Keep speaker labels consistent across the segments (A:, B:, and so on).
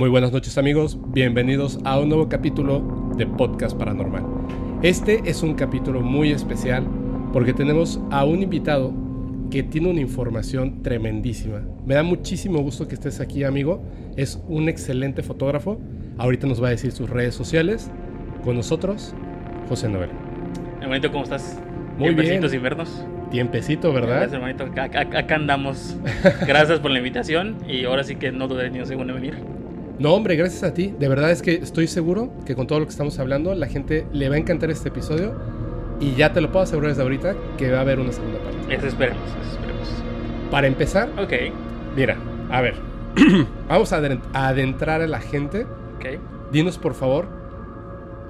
A: Muy buenas noches amigos, bienvenidos a un nuevo capítulo de Podcast Paranormal. Este es un capítulo muy especial porque tenemos a un invitado que tiene una información tremendísima. Me da muchísimo gusto que estés aquí amigo, es un excelente fotógrafo. Ahorita nos va a decir sus redes sociales. Con nosotros, José Noel.
B: Hermanito, ¿cómo estás?
A: Muy bien.
B: sin vernos.
A: Tiempecito, ¿verdad?
B: Gracias, hermanito. Acá, acá andamos. Gracias por la invitación y ahora sí que no dudé ni un segundo en venir.
A: No, hombre, gracias a ti. De verdad es que estoy seguro que con todo lo que estamos hablando, la gente le va a encantar este episodio. Y ya te lo puedo asegurar desde ahorita que va a haber una segunda parte.
B: Eso esperemos, eso esperemos.
A: Para empezar,
B: Ok,
A: mira, a ver. Vamos a adentrar a la gente.
B: ok.
A: Dinos, por favor,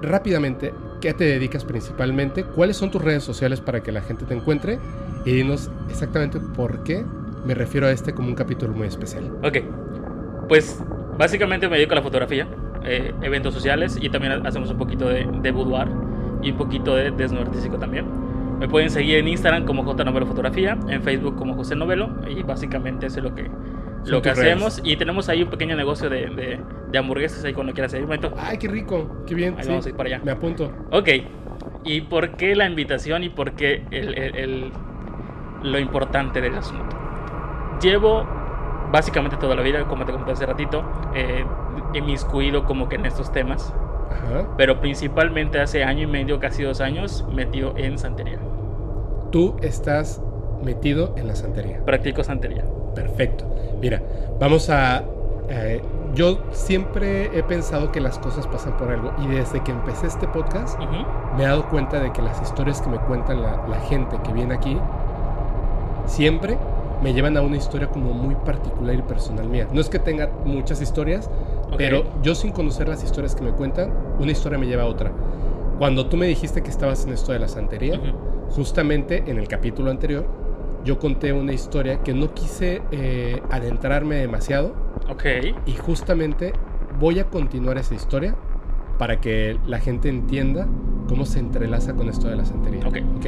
A: rápidamente, ¿qué te dedicas principalmente? ¿Cuáles son tus redes sociales para que la gente te encuentre? Y dinos exactamente por qué me refiero a este como un capítulo muy especial.
B: Ok. Pues básicamente me dedico a la fotografía, eh, eventos sociales y también hacemos un poquito de, de boudoir y un poquito de desnudo artístico también. Me pueden seguir en Instagram como J Novelo Fotografía, en Facebook como José Novelo y básicamente eso es lo que,
A: Son
B: lo que
A: redes.
B: hacemos. Y tenemos ahí un pequeño negocio de, de, de hamburguesas ahí cuando quieras ir. Momento.
A: ¡Ay, qué rico! ¡Qué bien!
B: Ahí
A: sí.
B: vamos a ir para allá.
A: Me apunto.
B: Ok. ¿Y por qué la invitación y por qué el, el- el- lo importante del asunto? Llevo básicamente toda la vida, como te conté hace ratito, eh, inmiscuido como que en estos temas,
A: Ajá.
B: pero principalmente hace año y medio, casi dos años, metido en santería.
A: Tú estás metido en la santería.
B: Practico santería.
A: Perfecto. Mira, vamos a... eh, yo siempre he pensado que las cosas pasan por algo y desde que empecé este podcast me he dado cuenta de que las historias que me cuentan la, la gente que viene aquí siempre me llevan a una historia como muy particular y personal mía. No es que tenga muchas historias, pero yo sin conocer las historias que me cuentan, una historia me lleva a otra. Cuando tú me dijiste que estabas en esto de la santería, justamente en el capítulo anterior, yo conté una historia que no quise eh, adentrarme demasiado
B: Ok.
A: y justamente voy a continuar esa historia para que la gente entienda cómo se entrelaza con esto de la santería.
B: Ok.
A: ¿ok?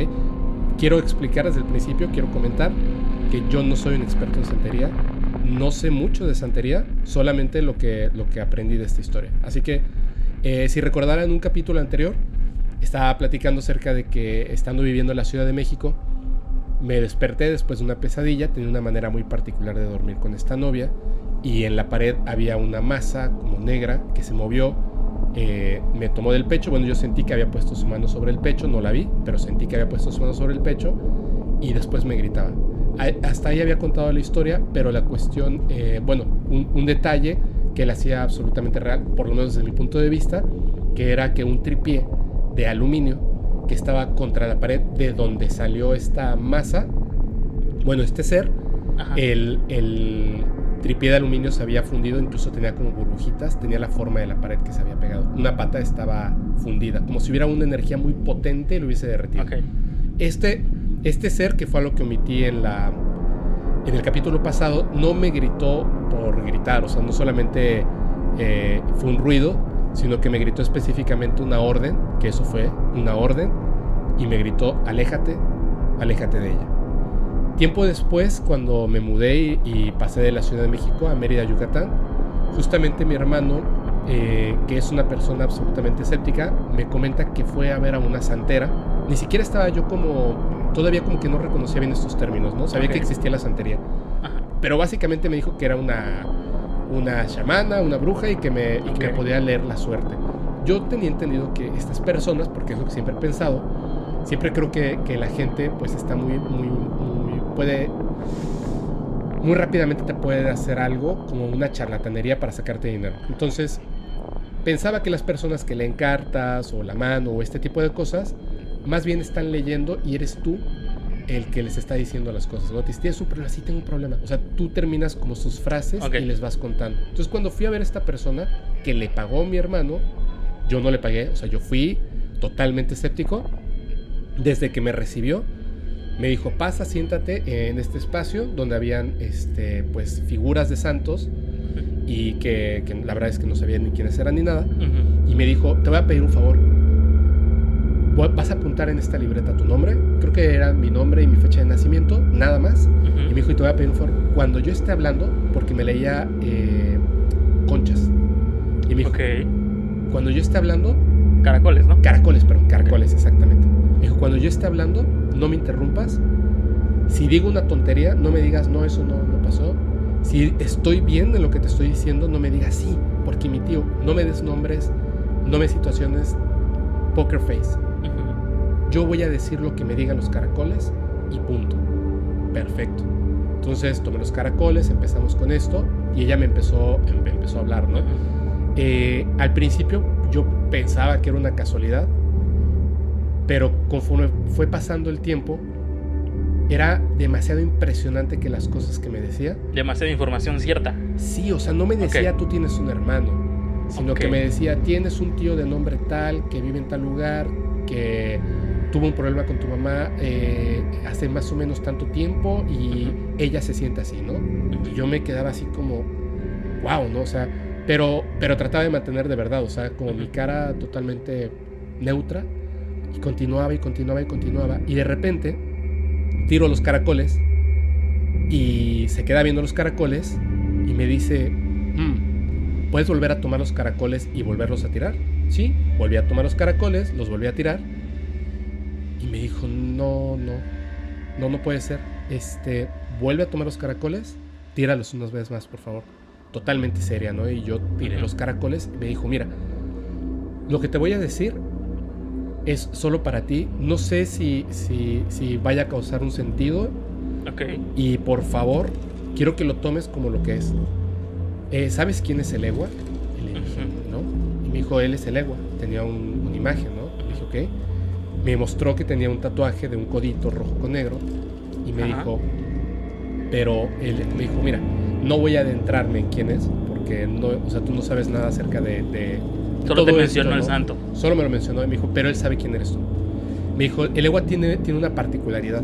A: Quiero explicar desde el principio, quiero comentar que yo no soy un experto en santería, no sé mucho de santería, solamente lo que, lo que aprendí de esta historia. Así que, eh, si recordarán un capítulo anterior, estaba platicando acerca de que estando viviendo en la Ciudad de México, me desperté después de una pesadilla, tenía una manera muy particular de dormir con esta novia y en la pared había una masa como negra que se movió, eh, me tomó del pecho, bueno yo sentí que había puesto su mano sobre el pecho, no la vi, pero sentí que había puesto su mano sobre el pecho y después me gritaba. Hasta ahí había contado la historia, pero la cuestión, eh, bueno, un, un detalle que la hacía absolutamente real, por lo menos desde mi punto de vista, que era que un tripié de aluminio que estaba contra la pared de donde salió esta masa, bueno, este ser, el, el tripié de aluminio se había fundido, incluso tenía como burbujitas, tenía la forma de la pared que se había pegado. Una pata estaba fundida, como si hubiera una energía muy potente y lo hubiese derretido.
B: Ok.
A: Este, este ser, que fue a lo que omití en, la, en el capítulo pasado, no me gritó por gritar, o sea, no solamente eh, fue un ruido, sino que me gritó específicamente una orden, que eso fue una orden, y me gritó, aléjate, aléjate de ella. Tiempo después, cuando me mudé y, y pasé de la Ciudad de México a Mérida, Yucatán, justamente mi hermano, eh, que es una persona absolutamente escéptica, me comenta que fue a ver a una santera. Ni siquiera estaba yo como, todavía como que no reconocía bien estos términos, ¿no? Sabía que existía la santería.
B: Ajá.
A: Pero básicamente me dijo que era una, una chamana, una bruja y que, me, y que me podía leer la suerte. Yo tenía entendido que estas personas, porque es lo que siempre he pensado, siempre creo que, que la gente pues está muy, muy, muy, puede, muy rápidamente te puede hacer algo como una charlatanería para sacarte dinero. Entonces, pensaba que las personas que leen cartas o la mano o este tipo de cosas, más bien están leyendo y eres tú el que les está diciendo las cosas. ¿no? Te dice, tienes un problema, sí tengo un problema. O sea, tú terminas como sus frases y les vas contando. Entonces, cuando fui a ver a esta persona que le pagó a mi hermano, yo no le pagué, o sea, yo fui totalmente escéptico. Desde que me recibió, me dijo, pasa, siéntate en este espacio donde habían este, pues, figuras de santos y que, que la verdad es que no sabía ni quiénes eran ni nada. Y me dijo, te voy a pedir un favor. Vas a apuntar en esta libreta tu nombre. Creo que era mi nombre y mi fecha de nacimiento, nada más.
B: Ujú.
A: Y me dijo, y te voy a pedir un favor. Cuando yo esté hablando, porque me leía eh, conchas. Y me dijo,
B: Ok.
A: cuando yo esté hablando,
B: Caracoles, ¿no?
A: caracoles, perdón, caracoles, exactamente. Me dijo, cuando yo esté hablando, no me interrumpas. Si digo una tontería, no me digas, no, eso no, no pasó. Si estoy bien en lo que te estoy diciendo, no me digas sí, porque mi tío, no me des nombres, no me des situaciones, poker face. Yo voy a decir lo que me digan los caracoles y punto. Perfecto. Entonces tomé los caracoles, empezamos con esto y ella me empezó, em- empezó a hablar, ¿no? Eh, al principio yo pensaba que era una casualidad, pero conforme fue pasando el tiempo, era demasiado impresionante que las cosas que me decía,
B: Demasiada información cierta.
A: sí, o sea, no me decía tú tienes un hermano, sino que me decía tienes un tío de nombre tal, que vive en tal lugar, que tuvo un problema con tu mamá eh, hace más o menos tanto tiempo y ella se siente así, ¿no? Y yo me quedaba así como, wow, ¿no? O sea, pero, pero trataba de mantener de verdad, o sea, como mi cara totalmente neutra y continuaba y continuaba y continuaba. Y de repente tiro los caracoles y se queda viendo los caracoles y me dice, "Mm, ¿puedes volver a tomar los caracoles y volverlos a tirar? Sí, volví a tomar los caracoles, los volví a tirar y me dijo, no, no, no, no puede ser. Este, vuelve a tomar los caracoles, tíralos unas veces más, por favor. Totalmente seria, ¿no? Y yo tiré los caracoles y me dijo, mira, lo que te voy a decir es solo para ti. No sé si, si, si vaya a causar un sentido
B: Ok.
A: y por favor, quiero que lo tomes como lo que es. Eh, ¿Sabes quién es el Egua? Y le dije. ¿no? Y me dijo, él es el Egua. Tenía un- una imagen, ¿no? Le dije, ok. Me mostró que tenía un tatuaje de un codito rojo con negro. Y me
B: Ajá.
A: dijo, pero él me dijo, mira, no voy a adentrarme en quién es, porque no, o sea, tú no sabes nada acerca de... de
B: Solo
A: todo
B: te
A: esto,
B: mencionó el
A: ¿no?
B: santo.
A: Solo me lo mencionó y me dijo, pero él sabe quién eres tú. Me dijo, el Egua tiene, tiene una particularidad.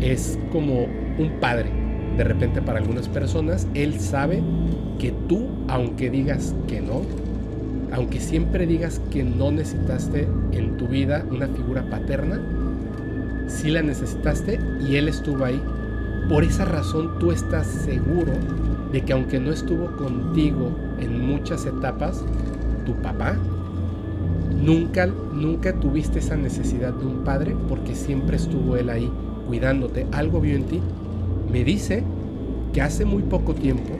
A: Es como un padre. De repente para algunas personas, él sabe que tú, aunque digas que no, aunque siempre digas que no necesitaste en tu vida una figura paterna, sí la necesitaste y él estuvo ahí. Por esa razón tú estás seguro de que aunque no estuvo contigo en muchas etapas, tu papá, nunca, nunca tuviste esa necesidad de un padre porque siempre estuvo él ahí cuidándote. Algo vio en ti. Me dice que hace muy poco tiempo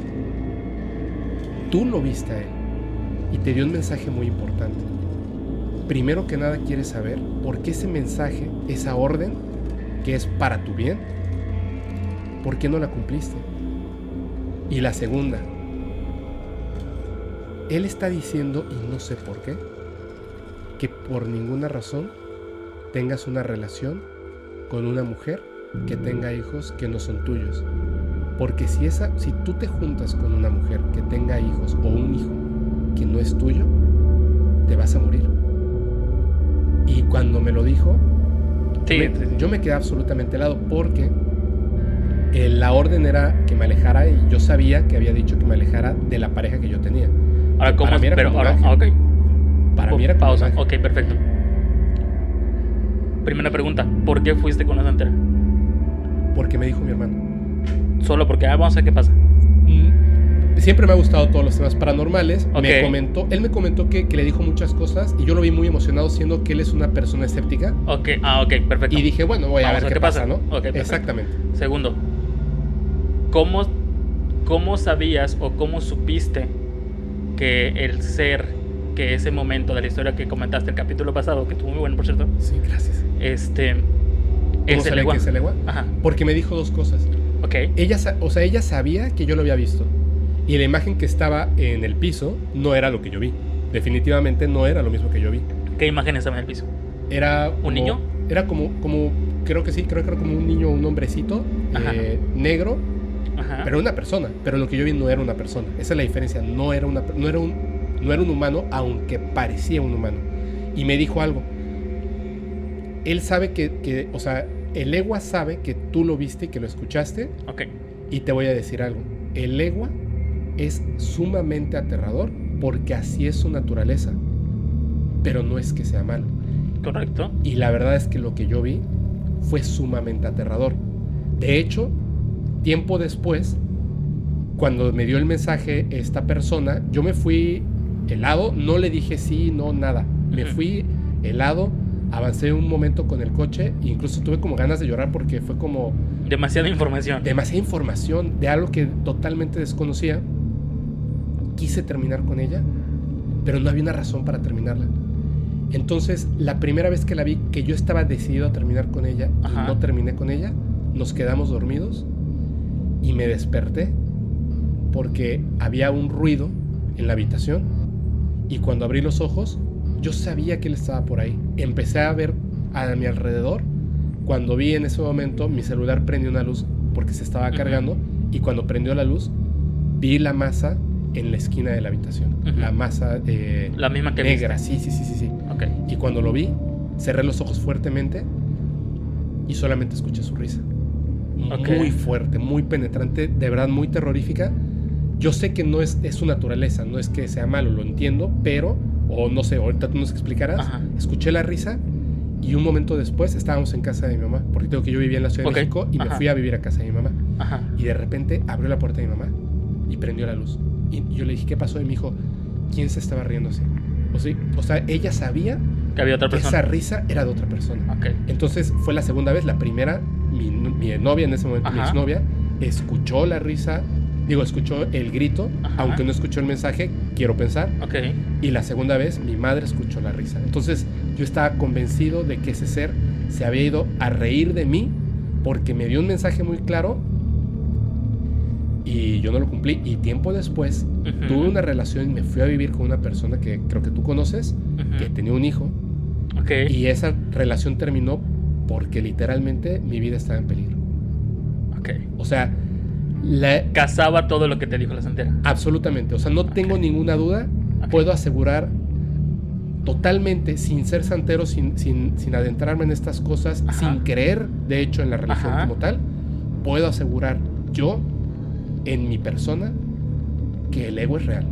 A: tú lo viste a él y te dio un mensaje muy importante. Primero que nada quieres saber por qué ese mensaje, esa orden, que es para tu bien, ¿por qué no la cumpliste? Y la segunda, él está diciendo, y no sé por qué, que por ninguna razón tengas una relación con una mujer que tenga hijos que no son tuyos. Porque si, esa, si tú te juntas con una mujer que tenga hijos o un hijo que no es tuyo, te vas a morir. Y cuando me lo dijo,
B: Sí,
A: me-
B: sí, sí.
A: yo me quedé absolutamente helado porque eh, la orden era que me alejara y yo sabía que había dicho que me alejara de la pareja que yo tenía.
B: Ahora, ¿cómo?
A: para mí era
B: Pero ahora, ok.
A: Para mí era
B: Pausa. Ok, perfecto. Primera pregunta. ¿Por qué fuiste con la santera?
A: porque me dijo mi hermano.
B: Solo porque, ah, vamos a ver qué pasa.
A: Mm, Siempre me ha gustado todos los temas paranormales. Me comentó, él me comentó que, que le dijo muchas cosas y yo lo vi muy emocionado siendo que él es una persona escéptica.
B: Ok, ah, ok, perfecto.
A: Y dije, bueno, voy a
B: Vamos
A: ver qué, pasa, ¿no?
B: Ok, perfecto.
A: Exactamente.
B: Segundo, ¿cómo, ¿cómo sabías o cómo supiste que el ser, que ese momento de la historia que comentaste el capítulo pasado, que estuvo muy bueno, por cierto,
A: Sí, gracias.
B: este,
A: ¿Cómo
B: es el? Ajá,
A: Porque me dijo dos cosas.
B: ok,
A: Ella, o sea, ella sabía que yo lo había visto. Y la imagen que estaba en el piso no era lo que yo vi. Definitivamente no era lo mismo que yo vi.
B: ¿qué imagen estaba en el piso?
A: Era como-
B: niño?
A: Era como, como, creo que sí, creo que era como un niño, un hombrecito, eh, negro,
B: Ajá,
A: pero una persona. Pero lo que yo vi no era una persona. Esa es la diferencia. No era, una, no era, un, no era un humano, aunque parecía un humano. Y me dijo algo. Él sabe que, que, o sea, el Egua sabe que tú lo viste y que lo escuchaste.
B: ok,
A: Y te voy a decir algo. El Egua es sumamente aterrador porque así es su naturaleza. Pero no es que sea malo.
B: correcto,
A: Y la verdad es que lo que yo vi fue sumamente aterrador. De hecho, tiempo después, cuando me dio el mensaje esta persona, yo me fui helado, no le dije sí, no, nada. Me fui helado, avancé un momento con el coche, e incluso tuve como ganas de llorar porque fue como
B: Demasiada información.
A: demasiada información de algo que totalmente desconocía. Quise terminar con ella, pero no había una razón para terminarla. Entonces, la primera vez que la vi, que yo estaba decidido a terminar con ella
B: Ajá.
A: y no terminé con ella, nos quedamos dormidos y me desperté porque había un ruido en la habitación y cuando abrí los ojos, yo sabía que él estaba por ahí. Empecé a ver a mi alrededor. Cuando vi en ese momento, mi celular prendió una luz porque se estaba cargando y cuando prendió la luz, vi la masa en la esquina de la habitación. La masa eh,
B: La misma que
A: negra, sí, sí, sí, sí, sí.
B: viste. Ok.
A: Y cuando lo vi, cerré los ojos fuertemente y solamente escuché su risa. Muy fuerte, muy penetrante, de verdad muy terrorífica. Yo sé que no es, es su naturaleza, no es que sea malo, lo entiendo, pero, o no sé, ahorita tú nos explicarás.
B: Ajá.
A: Escuché la risa y un momento después estábamos en casa de mi mamá, porque tengo que yo vivía en la Ciudad
B: Ok,
A: de México y me fui a vivir a casa de mi mamá.
B: Ajá.
A: Y de repente abrió la puerta de mi mamá y prendió la luz. Y yo le dije, ¿qué pasó? Y me dijo, ¿quién se estaba riendo así? O, sí, o sea, ella sabía
B: Que había otra
A: que esa
B: persona.
A: risa era de otra persona. Entonces fue la segunda vez, la primera, mi, mi novia en ese momento, mi
B: Ajá.
A: exnovia, escuchó la risa, digo, escuchó el grito,
B: Ajá.
A: aunque no escuchó el mensaje, quiero pensar.
B: Ok.
A: Y la segunda vez, mi madre escuchó la risa. Entonces yo estaba convencido de que ese ser se había ido a reír de mí porque me dio un mensaje muy claro y yo no lo cumplí. Y tiempo después
B: Ujú.
A: tuve una relación y me fui a vivir con una persona que creo que tú conoces,
B: Ujú.
A: que tenía un hijo.
B: Ok.
A: Y esa relación terminó porque literalmente mi vida estaba en peligro.
B: Ok.
A: O sea, la,
B: Cazaba todo lo que te dijo la santera.
A: absolutamente. O sea, no tengo
B: Ok.
A: ninguna duda.
B: Ok.
A: Puedo asegurar totalmente, sin ser santero, sin, sin, sin adentrarme en estas cosas,
B: Ajá.
A: sin creer, de hecho, en la religión
B: Ajá.
A: como tal, puedo asegurar yo, en mi persona, que el ego es real.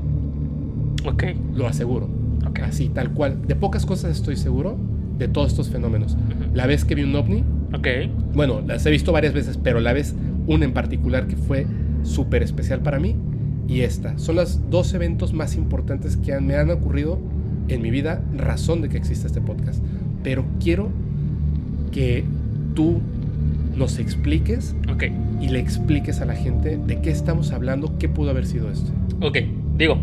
B: Ok.
A: Lo aseguro.
B: Ok.
A: Así, tal cual. De pocas cosas estoy seguro de todos estos fenómenos.
B: Ujú.
A: La vez que vi un ovni,
B: Ok.
A: bueno, las he visto varias veces, pero la vez una en particular que fue súper especial para mí y esta. Son los dos eventos más importantes que han- me han ocurrido en mi vida, razón de que exista este podcast. Pero quiero que tú nos expliques
B: Ok.
A: y le expliques a la gente de qué estamos hablando, qué pudo haber sido esto.
B: Ok. Digo,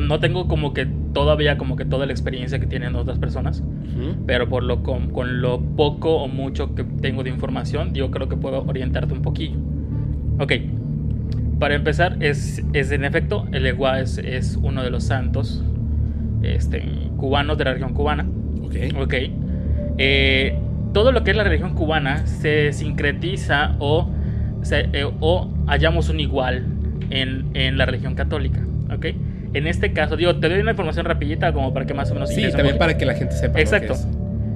B: no tengo como que todavía como que toda la experiencia que tienen otras personas. Pero por lo con, con lo poco o mucho que tengo de información, yo creo que puedo orientarte un poquillo. Ok. Para empezar, es, es en efecto, el Eguá es, es uno de los santos este, cubanos de la región cubana.
A: Ok.
B: Ok. Eh, todo lo que es la religión cubana se sincretiza o, se- eh, o hallamos un igual en, en la religión católica. Ok. En este caso, digo, te doy una información rapidita como para que más o menos
A: Sí, también para que la gente sepa. lo que
B: Exacto.
A: es.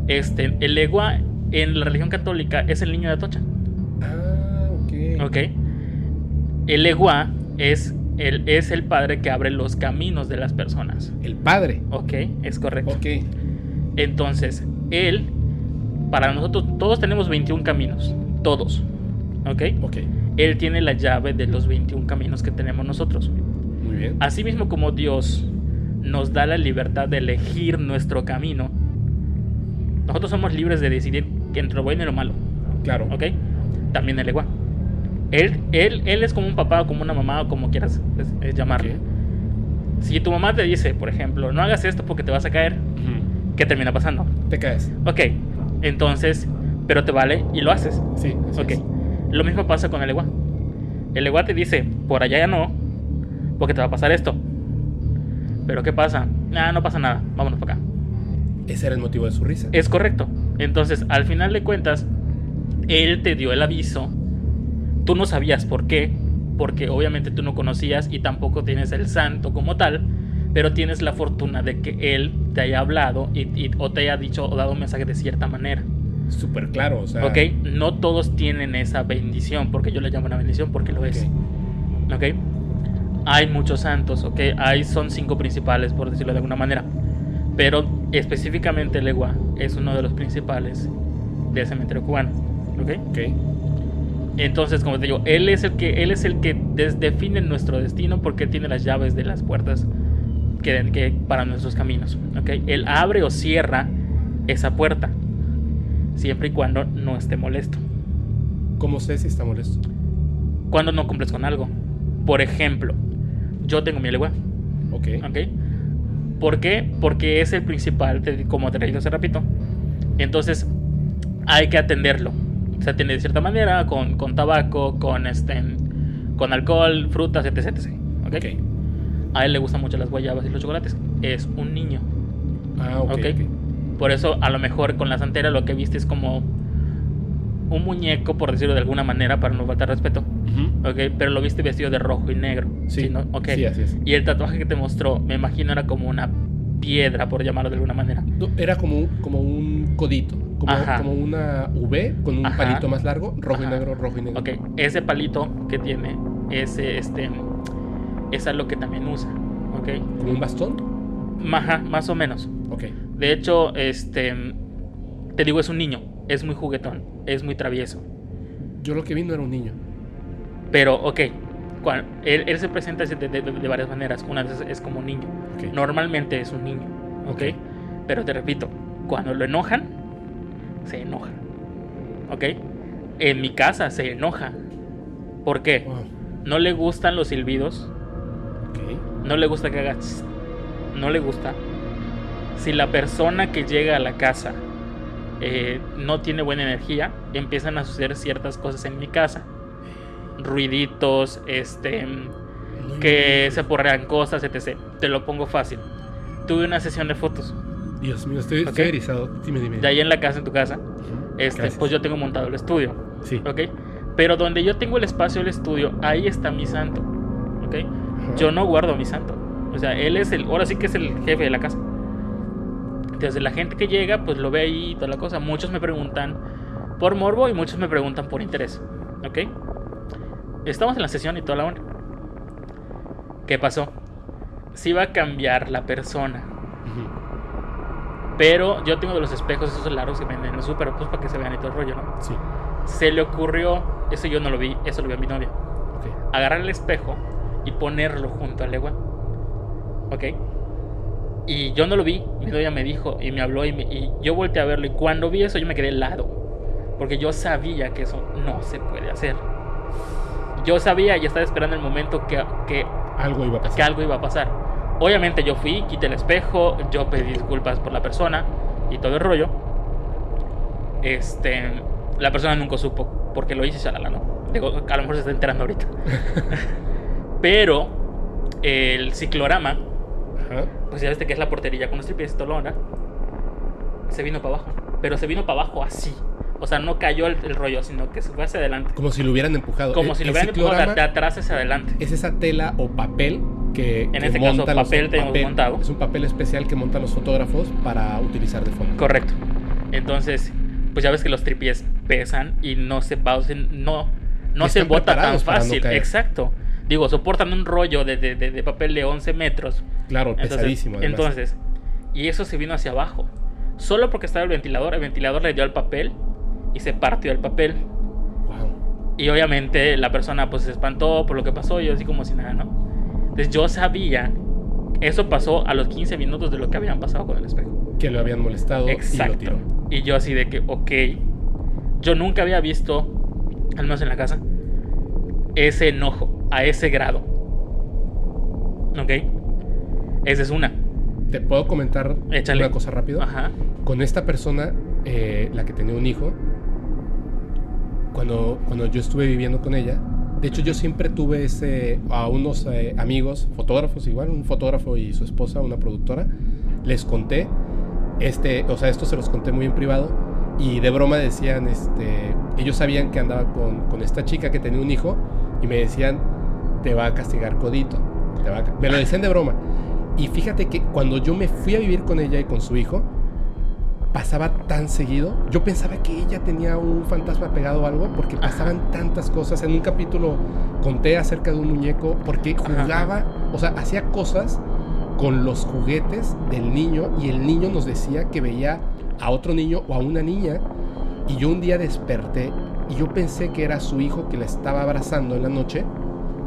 B: Este, el Egua en la religión católica es el niño de Atocha.
A: Ah, ok.
B: Ok. El Egua es el, es el padre que abre los caminos de las personas.
A: El padre.
B: Ok, es correcto.
A: Ok.
B: Entonces, él, para nosotros, todos tenemos 21 caminos. Todos. ¿Ok?
A: Ok.
B: Él tiene la llave de los 21 caminos que tenemos nosotros.
A: Muy bien.
B: Asimismo como Dios nos da la libertad de elegir nuestro camino, nosotros somos libres de decidir entre lo bueno y lo malo.
A: Claro.
B: ¿Ok? También el igual. Él, él, él es como un papá o como una mamá o como quieras pues, eh, llamarlo.
A: Ok.
B: Si tu mamá te dice, por ejemplo, no hagas esto porque te vas a caer,
A: Ujú.
B: ¿qué termina pasando?
A: Te caes.
B: Ok, entonces, pero te vale y lo haces.
A: Sí. así
B: Ok,
A: es.
B: lo mismo pasa con el igual. El igual te dice, por allá ya no, porque te va a pasar esto. Pero ¿qué pasa? Ah, no pasa nada, vámonos para acá.
A: Ese era el motivo de su risa.
B: Es correcto. Entonces, al final de cuentas, él te dio el aviso. Tú no sabías por qué, porque obviamente tú no conocías y tampoco tienes el santo como tal, pero tienes la fortuna de que él te haya hablado y, y- o te haya dicho o dado un mensaje de cierta manera.
A: Súper claro, o sea.
B: ¿Ok? No todos tienen esa bendición, porque yo le llamo una bendición porque lo es. ¿Ok? Hay muchos santos, ¿ok? Hay, son cinco principales, por decirlo de alguna manera. Pero específicamente el Egua es uno de los principales del cementerio cubano. ¿Ok?
A: Ok.
B: Entonces, como te digo, él es el que, él es el que define nuestro destino porque tiene las llaves de las puertas que, que para nuestros caminos. ¿ok? Él abre o cierra esa puerta, siempre y cuando no esté molesto.
A: ¿Cómo sé si está molesto?
B: Cuando no cumples con algo. Por ejemplo, yo tengo mi legua.
A: Ok.
B: ¿Ok? ¿Por qué? Porque es el principal, como te dije hace ratito. Entonces, hay que atenderlo. Se atiende de cierta manera, con, con tabaco, con, este, con alcohol, frutas, etc. etc. ¿ok?
A: Ok.
B: A él le gustan mucho las guayabas y los chocolates. Es un niño.
A: Ah, ok.
B: Ok.
A: ok.
B: Por eso, a lo mejor con la santera lo que viste es como un muñeco, por decirlo de alguna manera, para no faltar respeto.
A: Ujú.
B: ¿Ok? Pero lo viste vestido de rojo y negro.
A: Sí.
B: ¿no? Ok.
A: Sí, así es.
B: Y el tatuaje que te mostró, me imagino era como una piedra, por llamarlo de alguna manera.
A: No, Era como un, como un codito, como, como una V con un
B: Ajá.
A: palito más largo, rojo
B: Ajá.
A: y negro, rojo y negro.
B: Ok, ese palito que tiene, ese, este, es algo que también usa. Ok,
A: Como un bastón.
B: Maja, más o menos.
A: Ok.
B: De hecho, este, te digo, es un niño, es muy juguetón, es muy travieso.
A: Yo lo que vi no era un niño.
B: Pero, ok, él, él se presenta de, de- de varias maneras. Una vez es como un niño. Normalmente es un niño, ¿ok? Pero te repito, cuando lo enojan, se enoja, ¿ok? En mi casa se enoja. ¿Por qué?
A: Wow.
B: No le gustan los silbidos, No le gusta que haga tss, no le gusta. Si la persona que llega a la casa eh, no tiene buena energía, empiezan a suceder ciertas cosas en mi casa. Ruiditos, este, que
A: inventes.
B: se porrean cosas, etc. Te lo pongo fácil. Tuve una sesión de fotos
A: Dios mío, estoy,
B: Ok.
A: estoy erizado. Dime, dime.
B: de ahí en la casa, en tu casa. Este,
A: Gracias.
B: pues yo tengo montado el estudio,
A: Sí.
B: ¿ok? Pero donde yo tengo el espacio del estudio, ahí está mi santo, ¿ok? Yo no guardo a mi santo. O sea, él es el, ahora sí que es el jefe de la casa. Entonces la gente que llega, pues lo ve ahí y toda la cosa. Muchos me preguntan por morbo y muchos me preguntan por interés, ¿ok? Estamos en la sesión y toda la onda. ¿Qué pasó? Sí va a cambiar la persona. Pero yo tengo de los espejos esos largos que venden en el súper, pues para que se vean y todo el rollo, ¿no?
A: Sí.
B: Se le ocurrió, eso yo no lo vi, eso lo vio mi novia,
A: Ok.
B: agarrar el espejo y ponerlo junto al legua. ¿Ok? Y yo no lo vi, mi novia me dijo y me habló y, me- y yo volteé a verlo y cuando vi eso yo me quedé helado. Porque yo sabía que eso no se puede hacer. Yo sabía y estaba esperando el momento que, que
A: Algo iba a pasar.
B: que algo iba a pasar. Obviamente yo fui, quité el espejo, yo pedí disculpas por la persona y todo el rollo. Este, la persona nunca supo porque lo hice y shalala, ¿no? Digo, a lo mejor se está enterando ahorita. Pero el ciclorama,
A: Ajá.
B: pues ya viste que es la portería con los tripies y todo lo onda, se vino para abajo. Pero se vino para abajo así. O sea, no cayó el, el rollo, sino que se fue hacia adelante.
A: Como si lo hubieran empujado.
B: Como
A: El-
B: si lo hubieran empujado de, atrás hacia adelante.
A: Es esa tela o papel que.
B: En
A: que
B: este caso,
A: los-
B: papel tenemos montado.
A: Es un papel especial que montan los fotógrafos para utilizar de fondo.
B: Correcto. Entonces, pues ya ves que los tripies pesan y no se sea, no, no se bota tan
A: no
B: fácil.
A: caer.
B: Exacto. Digo, soportan un rollo de, de- de- papel de 11 metros.
A: Claro,
B: Entonces,
A: pesadísimo. además.
B: entonces, y eso se vino hacia abajo. Solo porque estaba el ventilador, el ventilador le dio al papel y se partió el papel.
A: Wow.
B: Y obviamente la persona pues se espantó por lo que pasó y yo así como si nada, ¿no? Entonces yo sabía, eso pasó a los 15 minutos de lo que habían pasado con el espejo.
A: Que lo habían molestado y lo
B: Exacto.
A: tiró.
B: Y yo así de que, ok, yo nunca había visto, al menos en la casa, ese enojo a ese grado. ¿Ok? Esa es una.
A: ¿Te puedo comentar
B: Échale.
A: una cosa rápido?
B: Ajá.
A: Con esta persona, eh, la que tenía un hijo, cuando, cuando yo estuve viviendo con ella, de hecho yo siempre tuve ese, a unos eh, amigos, fotógrafos igual, un fotógrafo y su esposa, una productora, les conté, este, o sea, esto se los conté muy en privado, y de broma decían, este, ellos sabían que andaba con, con esta chica que tenía un hijo, y me decían, te va a castigar Codito, te va a ca-". me lo decían de broma. Y fíjate que cuando yo me fui a vivir con ella y con su hijo, pasaba tan seguido. Yo pensaba que ella tenía un fantasma pegado o algo porque pasaban tantas cosas. En un capítulo conté acerca de un muñeco porque
B: Ajá.
A: jugaba, o sea, hacía cosas con los juguetes del niño y el niño nos decía que veía a otro niño o a una niña y yo un día desperté y yo pensé que era su hijo que la estaba abrazando en la noche.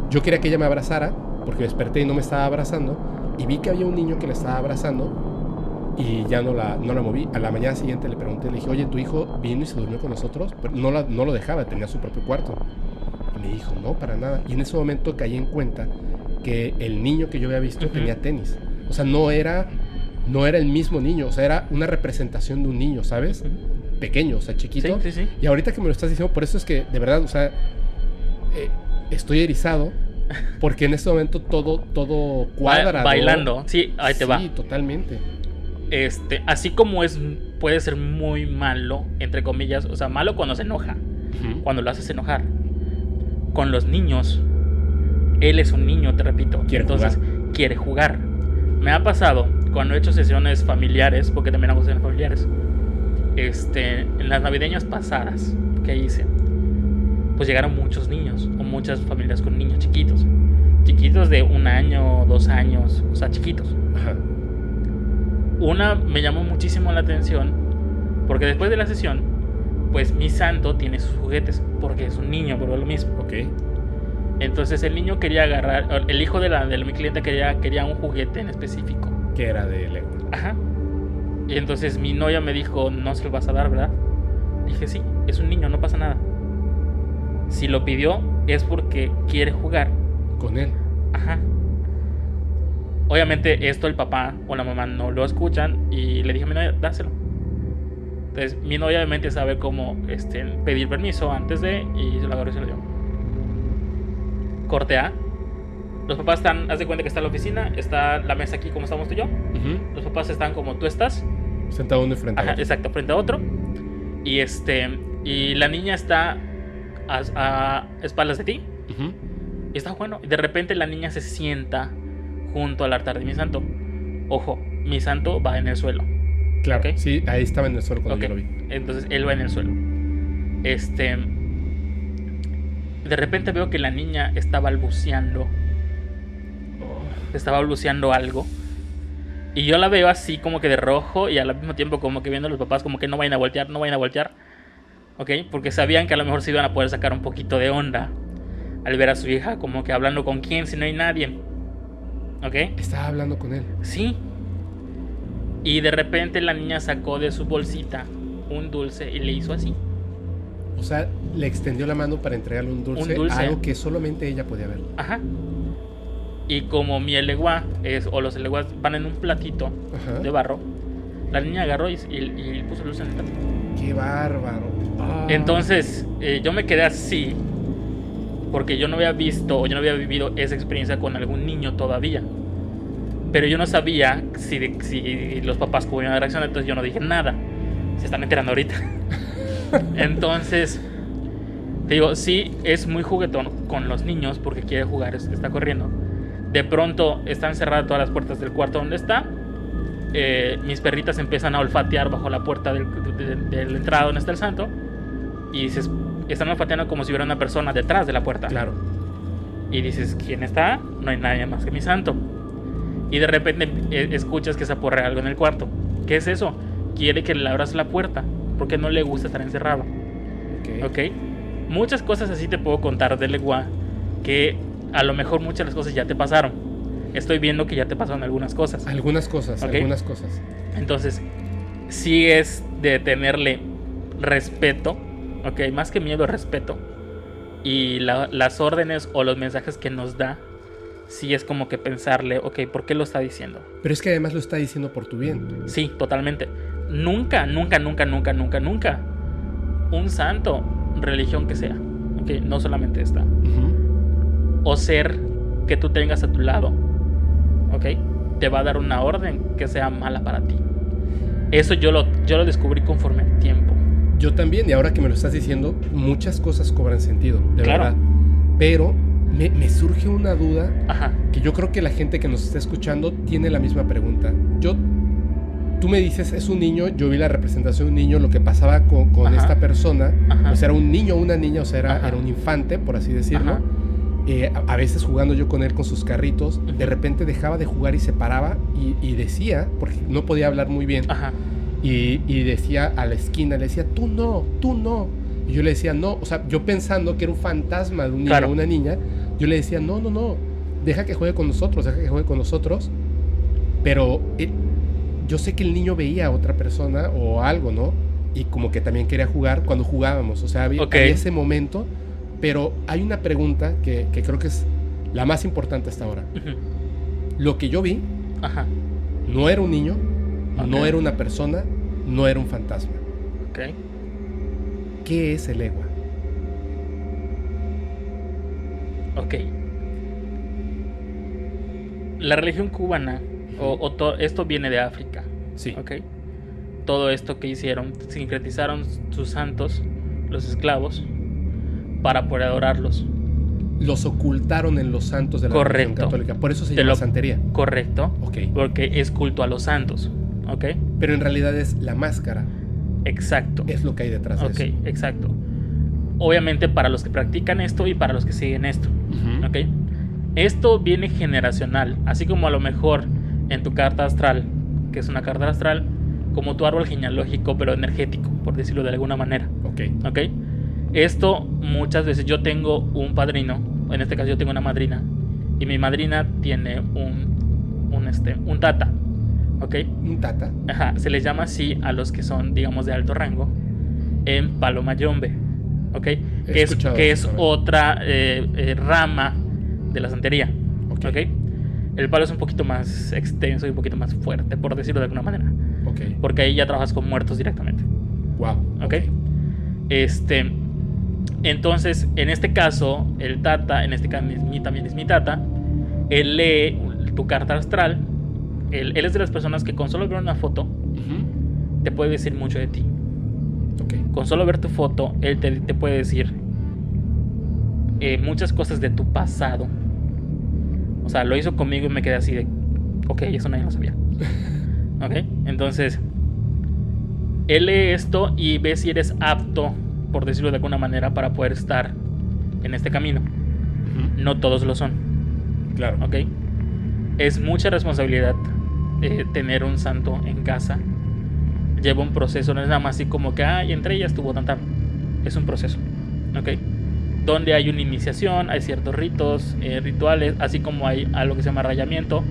A: Yo quería que ella me abrazara porque desperté y no me estaba abrazando, y vi que había un niño que le estaba abrazando y ya no la, no la moví. A la mañana siguiente le pregunté, le dije, oye, ¿tu hijo vino y se durmió con nosotros? Pero no, la, no lo dejaba, tenía su propio cuarto. Y me dijo, no, para nada. Y en ese momento caí en cuenta que el niño que yo había visto tenía tenis. O sea, no era, no era el mismo niño, o sea, era una representación de un niño, ¿sabes? Pequeño, o sea, chiquito.
B: Sí, sí, sí.
A: Y ahorita que me lo estás diciendo, por eso es que, de verdad, o sea, eh, estoy erizado. Porque en este momento todo, todo cuadra.
B: Bailando, sí, ahí te va.
A: Sí, totalmente.
B: Este, así como es, puede ser muy malo, entre comillas, o sea, malo cuando se enoja, cuando lo haces enojar. Con los niños, él es un niño, te repito.
A: Quiere
B: entonces
A: jugar.
B: quiere jugar. Me ha pasado cuando he hecho sesiones familiares, porque también hago sesiones familiares, este, en las navideñas pasadas que hice, pues llegaron muchos niños o muchas familias con niños chiquitos. Chiquitos de un año, dos años, o sea, chiquitos.
A: Ajá.
B: Una me llamó muchísimo la atención porque después de la sesión, pues mi santo tiene sus juguetes porque es un niño, pero es lo mismo.
A: Ok.
B: Entonces el niño quería agarrar, el hijo de, la, de mi cliente quería, quería un juguete en específico.
A: Que era de Lego.
B: Ajá. Y entonces mi novia me dijo, no se lo vas a dar, ¿verdad? Dije, sí, es un niño, no pasa nada. Si lo pidió es porque quiere jugar.
A: Con él.
B: Ajá. Obviamente esto el papá o la mamá no lo escuchan y le dije a mi novia, dáselo. Entonces mi novia obviamente sabe cómo este, pedir permiso antes de y se lo agarró y se lo dio. Corte A. Los papás están, haz de cuenta que está la oficina, está la mesa aquí como estamos tú y yo. Los papás están como tú estás.
A: Sentado uno frente a
B: Ajá,
A: otro.
B: exacto, frente a otro. Y este y la niña está a, a espaldas de ti. Y está bueno. Y de repente la niña se sienta junto al altar de mi santo. Ojo, mi santo va en el suelo.
A: Claro. Sí, ahí estaba en el suelo cuando
B: Ok,
A: yo lo vi.
B: Entonces él va en el suelo. Este. De repente veo que la niña está balbuceando. Está balbuceando algo. Y yo la veo así como que de rojo y al mismo tiempo como que viendo a los papás como que no vayan a voltear, no vayan a voltear. ¿Ok? Porque sabían que a lo mejor se iban a poder sacar un poquito de onda al ver a su hija como que hablando con quién si no hay nadie. ¿Ok?
A: Estaba hablando con él.
B: Sí. Y de repente la niña sacó de su bolsita un dulce y le hizo así.
A: O sea, le extendió la mano para entregarle un dulce,
B: Un dulce.
A: algo que solamente ella podía ver.
B: Ajá. Y como mi elegua es, o los eleguas van en un platito
A: Ajá.
B: de barro, la niña agarró y, y- y puso el dulce en el plato.
A: Qué bárbaro. Ah.
B: Entonces, eh, yo me quedé así porque yo no había visto o yo no había vivido esa experiencia con algún niño todavía. Pero yo no sabía si, de- si los papás a reaccionar, entonces yo no dije nada. Se están enterando ahorita. entonces, te digo, sí, es muy juguetón con los niños porque quiere jugar, es- está corriendo. De pronto están cerradas todas las puertas del cuarto donde está. Eh, mis perritas empiezan a olfatear bajo la puerta del, de, de- la entrada donde está el santo. Y dices, están olfateando como si hubiera una persona detrás de la puerta.
A: Claro.
B: Y dices, ¿quién está? No hay nadie más que mi santo. Y de repente eh, escuchas que se aporrea algo en el cuarto. ¿Qué es eso? Quiere que le abras la puerta porque no le gusta estar encerrado.
A: Ok.
B: ¿Ok? Muchas cosas así te puedo contar de Legua que a lo mejor muchas de las cosas ya te pasaron. Estoy viendo que ya te pasaron algunas cosas.
A: Algunas cosas, algunas cosas.
B: Entonces, sí es de tenerle respeto, ok, más que miedo, respeto. Y la- las órdenes o los mensajes que nos da, sí es como que pensarle, ok, ¿por qué lo está diciendo?
A: Pero es que además lo está diciendo por tu bien.
B: Sí, totalmente. Nunca, nunca, nunca, nunca, nunca, nunca. Un santo, religión que sea, ok, no solamente esta. O ser que tú tengas a tu lado, ok, te va a dar una orden que sea mala para ti. Eso yo lo, yo lo descubrí conforme al tiempo.
A: Yo también, y ahora que me lo estás diciendo, muchas cosas cobran sentido, de
B: Claro.
A: verdad. Pero me, me surge una duda
B: Ajá,
A: que yo creo que la gente que nos está escuchando tiene la misma pregunta. Yo, tú me dices, es un niño, yo vi la representación de un niño, lo que pasaba con, con esta persona,
B: Ajá.
A: pues era un niño o una niña, o sea, era, era un infante, por así decirlo.
B: Ajá.
A: Eh, a, veces jugando yo con él con sus carritos, de repente dejaba de jugar y se paraba y, y decía, porque no podía hablar muy bien,
B: ajá,
A: y, y decía a la esquina, le decía, tú no, tú no. Y yo le decía, no, o sea, yo pensando que era un fantasma de un niño
B: Claro.
A: o una niña, yo le decía, no, no, no, deja que juegue con nosotros, deja que juegue con nosotros. Pero eh, yo sé que el niño veía a otra persona o algo, ¿no? Y como que también quería jugar cuando jugábamos. O sea, había ese momento. Pero hay una pregunta que, que creo que es la más importante hasta ahora. Lo que yo vi
B: Ajá.
A: no era un niño, no era una persona, no era un fantasma.
B: Ok.
A: ¿Qué es el egua?
B: Ok. La religión cubana, o, o to- esto viene de África,
A: Sí.
B: ¿ok? Todo esto que hicieron, sincretizaron sus santos, los esclavos, para poder adorarlos.
A: Los ocultaron en los santos de la
B: Correcto.
A: católica. Por eso se llama
B: lo-
A: santería.
B: Correcto,
A: Ok.
B: porque es culto a los santos, ¿ok?
A: Pero en realidad es la máscara.
B: Exacto.
A: Es lo que hay detrás de
B: Ok,
A: eso.
B: exacto. Obviamente para los que practican esto y para los que siguen esto.
A: Ujú.
B: ¿ok? Esto viene generacional, así como a lo mejor en tu carta astral, que es una carta astral, como tu árbol genealógico, pero energético, por decirlo de alguna manera,
A: Ok.
B: ¿ok? Esto muchas veces yo tengo un padrino, en este caso yo tengo una madrina, y mi madrina tiene un, un, este, un tata, ¿ok?
A: Un tata.
B: Ajá, se les llama así a los que son, digamos, de alto rango en Palomayombe, ¿ok? Que es, que es otra eh, eh, rama de la santería,
A: Ok.
B: ¿ok? El palo es un poquito más extenso y un poquito más fuerte, por decirlo de alguna manera,
A: Ok.
B: porque ahí ya trabajas con muertos directamente,
A: Wow.
B: ¿ok? Este, entonces, en este caso, el tata, en este caso mi- también es mi tata, él lee tu carta astral, él, él es de las personas que con solo ver una foto te puede decir mucho de ti. Con solo ver tu foto, él te, te puede decir eh, muchas cosas de tu pasado. O sea, lo hizo conmigo y me quedé así de, ok, eso nadie lo sabía. ok, entonces, él lee esto y ve si eres apto, por decirlo de alguna manera, para poder estar en este camino. No todos lo son.
A: Claro.
B: ¿ok? Es mucha responsabilidad eh, tener un santo en casa. Lleva un proceso, no es nada más así como que, ay, entre ellas tuvo tanta. Es un proceso, ¿ok? Donde hay una iniciación, hay ciertos ritos, eh, rituales, así como hay algo que se llama rayamiento,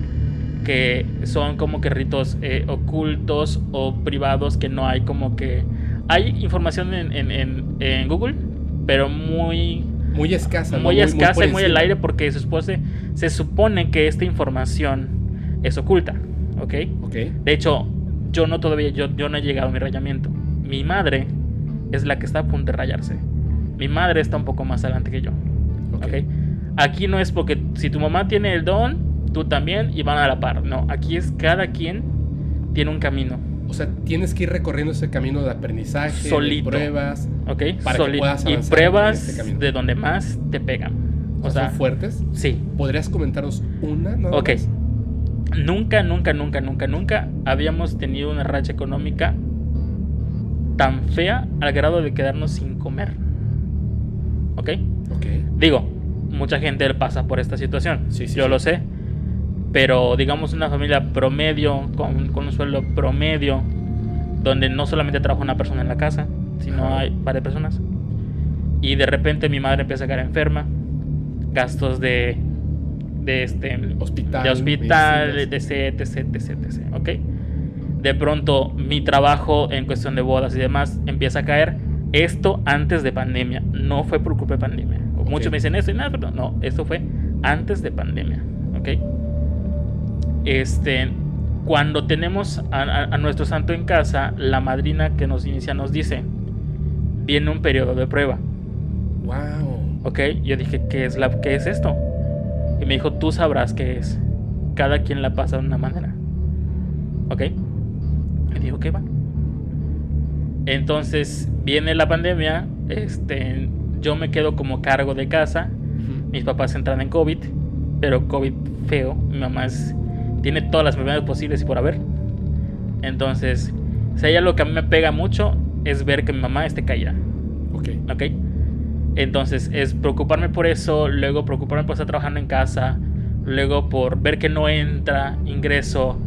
B: que son como que ritos eh, ocultos o privados que no hay como que... Hay información en, en- en- en Google, pero muy
A: Muy escasa. ¿no?
B: muy escasa y muy al aire porque se supone, se supone que esta información es oculta, ¿ok?
A: Ok.
B: De hecho, yo no todavía, yo, yo no he llegado a mi rayamiento. Mi madre es la que está a punto de rayarse. Mi madre está un poco más adelante que yo. Aquí no es porque si tu mamá tiene el don, tú también y van a la par. No, aquí es cada quien tiene un camino,
A: O sea, tienes que ir recorriendo ese camino de aprendizaje, de
B: Solito.
A: pruebas.
B: ¿ok?
A: Para que
B: Soli-
A: puedas
B: y
A: avanzar
B: pruebas
A: en este
B: de donde más te pegan.
A: O
B: O
A: sea,
B: sea,
A: ¿son fuertes?
B: sí,
A: ¿Podrías comentarnos una? nada
B: Ok.
A: más?
B: Nunca, nunca, nunca, nunca, nunca habíamos tenido una racha económica tan fea al grado de quedarnos sin comer. ¿Ok?
A: Ok.
B: Digo, mucha gente pasa por esta situación.
A: Sí, sí,
B: yo
A: sí.
B: lo sé. Pero digamos una familia promedio, con, con un sueldo promedio, donde no solamente trabaja una persona en la casa, sino
A: Ajá.
B: hay varias personas. Y de repente mi madre empieza a quedar enferma. Gastos de, de este
A: Hospital,
B: de hospital, etc, etc, etc, etc, ¿ok? De pronto mi trabajo en cuestión de bodas y demás empieza a caer. Esto antes de pandemia, no fue por culpa de pandemia.
A: Ok.
B: Muchos me dicen esto y nada, pero no, esto fue antes de pandemia, ¿ok? Este, cuando tenemos a, a- a nuestro santo en casa, la madrina que nos inicia nos dice, viene un periodo de prueba.
A: Wow.
B: ¿Ok? Yo dije, ¿qué es, la, ¿qué es esto? Y me dijo, tú sabrás qué es. Cada quien la pasa de una manera. ¿Ok? Y digo, ¿qué va? Entonces viene la pandemia. Este, yo me quedo como cargo de casa. Mis papás entran en COVID. Pero COVID feo. Mi mamá es- tiene todas las enfermedades posibles y por haber. Entonces, si hay algo que a mí me pega mucho, es ver que mi mamá esté caída.
A: Ok.
B: ¿ok? Entonces es preocuparme por eso, luego preocuparme por estar trabajando en casa, luego por ver que no entra ingreso,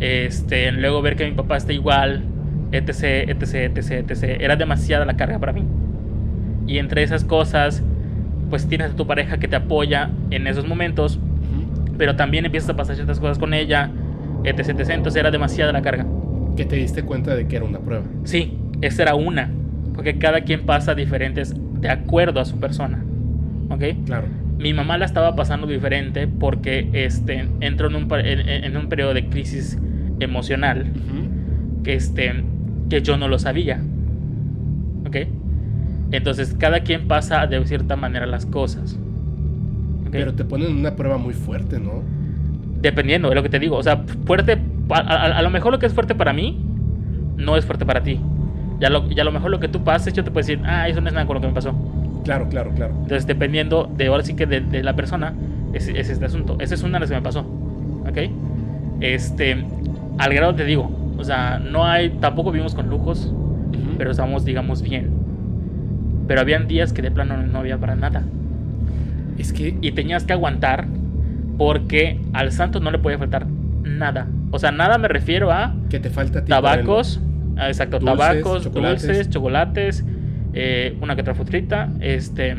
B: este, luego ver que mi papá está igual, etc, etc, etc, etc. Era demasiada la carga para mí. Y entre esas cosas, pues tienes a tu pareja que te apoya en esos momentos. Pero también empiezas a pasar ciertas cosas con ella, etc, etc. Entonces era demasiada la carga.
A: Que te diste cuenta de que era una prueba.
B: Sí, esa era una. Porque cada quien pasa diferentes de acuerdo a su persona. ¿Ok?
A: Claro.
B: Mi mamá la estaba pasando diferente porque este, entró en un, en, en un periodo de crisis emocional
A: Ujú.
B: que, este, que yo no lo sabía. ¿Ok? Entonces cada quien pasa de cierta manera las cosas.
A: Pero te ponen una prueba muy fuerte, ¿no?
B: Dependiendo de lo que te digo. O sea, fuerte. A, a- a lo mejor lo que es fuerte para mí no es fuerte para ti. Ya lo, ya a lo mejor lo que tú pases, yo te puedo decir, ah, eso no es nada con lo que me pasó.
A: Claro, claro, claro.
B: Entonces, dependiendo de ahora sí que de, de la persona, es, es este asunto. Esa es una de las que me pasó. ¿Ok? Este. Al grado te digo. O sea, no hay. Tampoco vivimos con lujos, pero estamos, digamos, bien. Pero habían días que de plano no había para nada.
A: Es que
B: y tenías que aguantar porque al santo no le podía faltar nada. O sea, nada me refiero a
A: que te falta
B: tabacos, ah, exacto,
A: Dulces,
B: tabacos,
A: chocolates.
B: dulces, chocolates, eh, una que otra frutrita, este,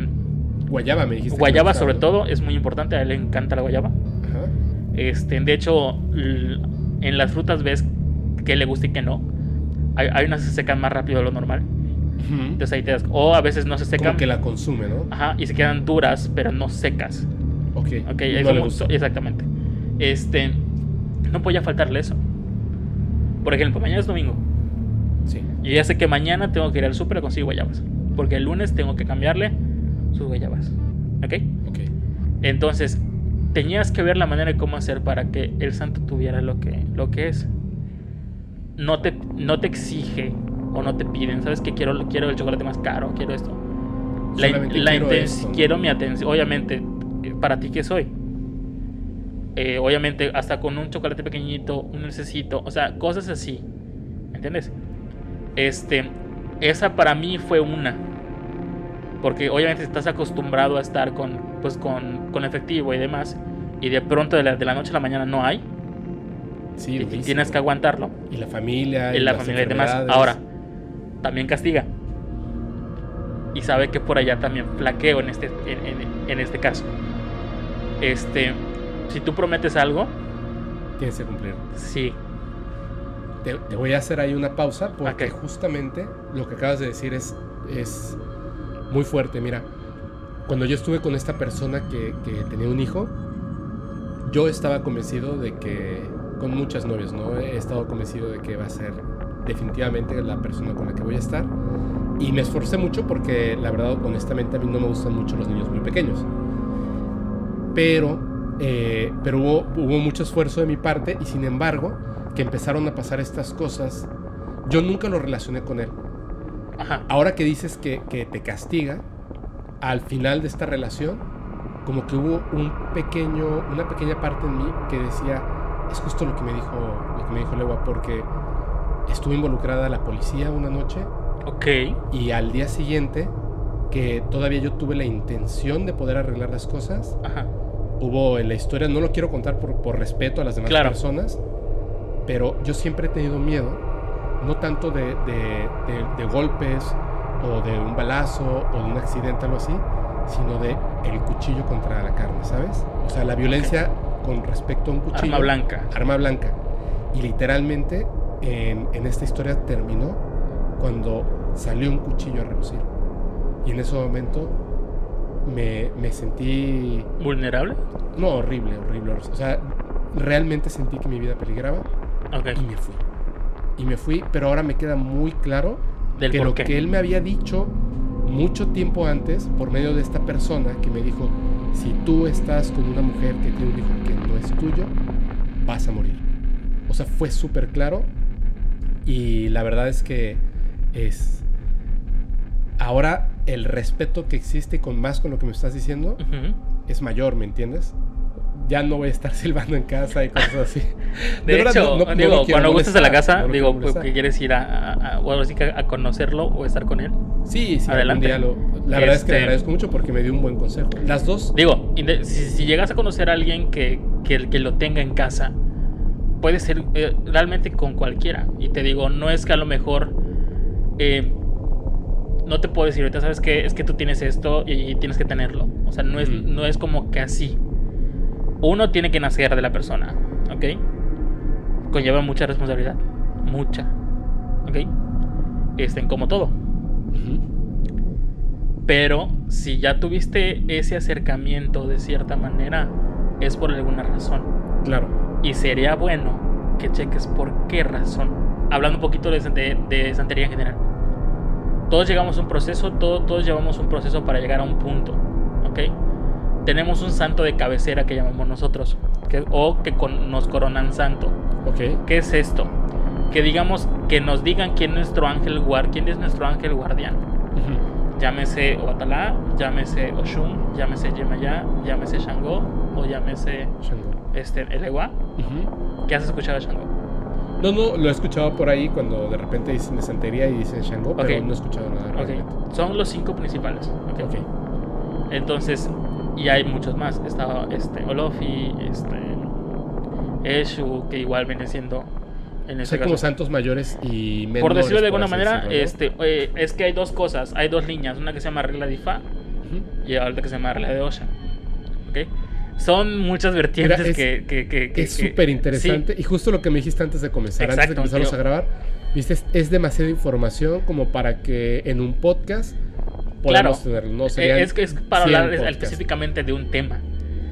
A: Guayaba, me dijiste.
B: guayaba sobre todo, es muy importante, a él le encanta la guayaba.
A: Ajá.
B: Este, de hecho, en las frutas ves que le gusta y que no. Hay, hay unas que se secan más rápido de lo normal. Entonces ahí te das, o a veces no se secan.
A: Como que la consume, ¿no?
B: Ajá, y se quedan duras, pero no secas.
A: Ok.
B: Ok,
A: no
B: como- exactamente. Este, no podía faltarle eso. Por ejemplo, mañana es domingo.
A: Sí.
B: Yo ya sé que mañana tengo que ir al súper a conseguir guayabas. Porque el lunes tengo que cambiarle sus guayabas. ¿Ok?
A: Ok.
B: Entonces, tenías que ver la manera de cómo hacer para que el santo tuviera lo que, lo que es. No te, no te exige o no te piden, ¿sabes que quiero, quiero el chocolate más caro, quiero esto. La, la
A: quiero esto,
B: quiero mi atención, obviamente, eh, para ti que soy. Eh, obviamente, hasta con un chocolate pequeñito, un necesito, o sea, cosas así. ¿Me entiendes? Este, esa para mí fue una. Porque obviamente estás acostumbrado a estar con, pues, con, con efectivo y demás. Y de pronto de la, de la noche a la mañana no hay.
A: Sí,
B: y
A: durísimo.
B: tienes que aguantarlo.
A: Y la familia.
B: Y la
A: las
B: familia y demás. Ahora, también castiga. Y sabe que por allá también flaqueo en este, en, en- en este caso. Este, si tú prometes algo,
A: Tienes que cumplir.
B: sí.
A: Te, te voy a hacer ahí una pausa porque justamente lo que acabas de decir es, es muy fuerte. Mira, cuando yo estuve con esta persona que, que tenía un hijo, yo estaba convencido de que, con muchas novias, ¿no? He estado convencido de que va a ser definitivamente la persona con la que voy a estar. Y me esforcé mucho porque, la verdad, honestamente, a mí no me gustan mucho los niños muy pequeños. Pero, eh, pero hubo, hubo mucho esfuerzo de mi parte y sin embargo, que empezaron a pasar estas cosas, yo nunca lo relacioné con él.
B: Ajá.
A: Ahora que dices que, que te castiga, al final de esta relación, como que hubo un pequeño, una pequeña parte en mí que decía, es justo lo que me dijo, lo que me dijo Lewa, porque estuvo involucrada la policía una noche
B: Ok.
A: y al día siguiente, que todavía yo tuve la intención de poder arreglar las cosas,
B: Ajá.
A: hubo en la historia, no lo quiero contar por, por respeto a las demás
B: Claro.
A: personas, pero yo siempre he tenido miedo, no tanto de, de- de- de golpes o de un balazo o de un accidente, algo así, sino de el cuchillo contra la carne, ¿sabes? O sea, la violencia con respecto a un cuchillo.
B: Arma blanca.
A: Arma blanca. Y literalmente en, en esta historia terminó cuando salió un cuchillo a relucir. Y en ese momento me, me sentí
B: ¿Vulnerable?
A: no, horrible, horrible. O sea, realmente sentí que mi vida peligraba
B: Ok.
A: y me fui. Y me fui, pero ahora me queda muy claro
B: Del
A: que lo
B: qué.
A: que él me había dicho mucho tiempo antes, por medio de esta persona que me dijo, si tú estás con una mujer que tiene un hijo que no es tuyo, vas a morir. O sea, fue súper claro y la verdad es que es... Ahora el respeto que existe con más con lo que me estás diciendo
B: Ujú.
A: es mayor, ¿me entiendes? Ya no voy a estar silbando en casa y cosas así.
B: De,
A: verdad,
B: hecho,
A: no- no- no
B: digo,
A: quiero
B: cuando gustes a la casa,
A: no
B: digo, que quieres ir a, a- a- a conocerlo o estar con él.
A: Sí, sí,
B: Adelante.
A: día lo- la verdad es que le
B: Este-
A: agradezco mucho porque me dio un buen consejo. Las dos,
B: Digo, si, si llegas a conocer a alguien que, que, que lo tenga en casa, puede ser eh, realmente con cualquiera. Y te digo, no es que a lo mejor eh, no te puedo decir ahorita, sabes que es que tú tienes esto y, tienes que tenerlo. O sea, no es, no es como que así. Uno tiene que nacer de la persona, ¿ok? conlleva mucha responsabilidad. Mucha. ¿Ok? Estén como todo. Pero si ya tuviste ese acercamiento de cierta manera, es por alguna razón.
A: Claro.
B: Y sería bueno que cheques por qué razón. Hablando un poquito de, de- de santería en general. Todos llegamos a un proceso, todo- todos llevamos un proceso para llegar a un punto. ¿Ok? Tenemos un santo de cabecera que llamamos nosotros. que- o que con- nos coronan santo.
A: Ok.
B: ¿Qué es esto? Que digamos, que nos digan quién es nuestro ángel guard, quién es nuestro ángel guardián. Llámese Obatalá, llámese Oshun, llámese Yemayá, llámese Shango o llámese
A: Shango.
B: Este, Elewa.
A: Ujú.
B: ¿Qué has escuchado de Shango?
A: No, no, lo he escuchado por ahí cuando de repente dicen de santería y dicen Shango, pero
B: Ok.
A: no he escuchado nada
B: Ok,
A: realmente.
B: son los cinco principales. ok.
A: Ok.
B: Entonces, y hay muchos más. Está este, Olofi, este, Eshu, que igual viene siendo en
A: O
B: este
A: sea, como
B: caso.
A: santos mayores y menores.
B: Por decirlo de alguna manera, este, eh, es que hay dos cosas, hay dos líneas, una que se llama regla de y otra que se llama regla de Osha. ¿Ok? Son muchas vertientes
A: Mira, es-
B: que, que, que- que-
A: Es súper interesante.
B: sí,
A: Y justo lo que me dijiste antes de comenzar, antes de
B: tío.
A: a grabar, viste, es, es demasiada información como para que en un podcast
B: Claro.
A: podamos tenerlo. No serían
B: es que es para
A: 100
B: hablar es-
A: podcasts.
B: específicamente de un tema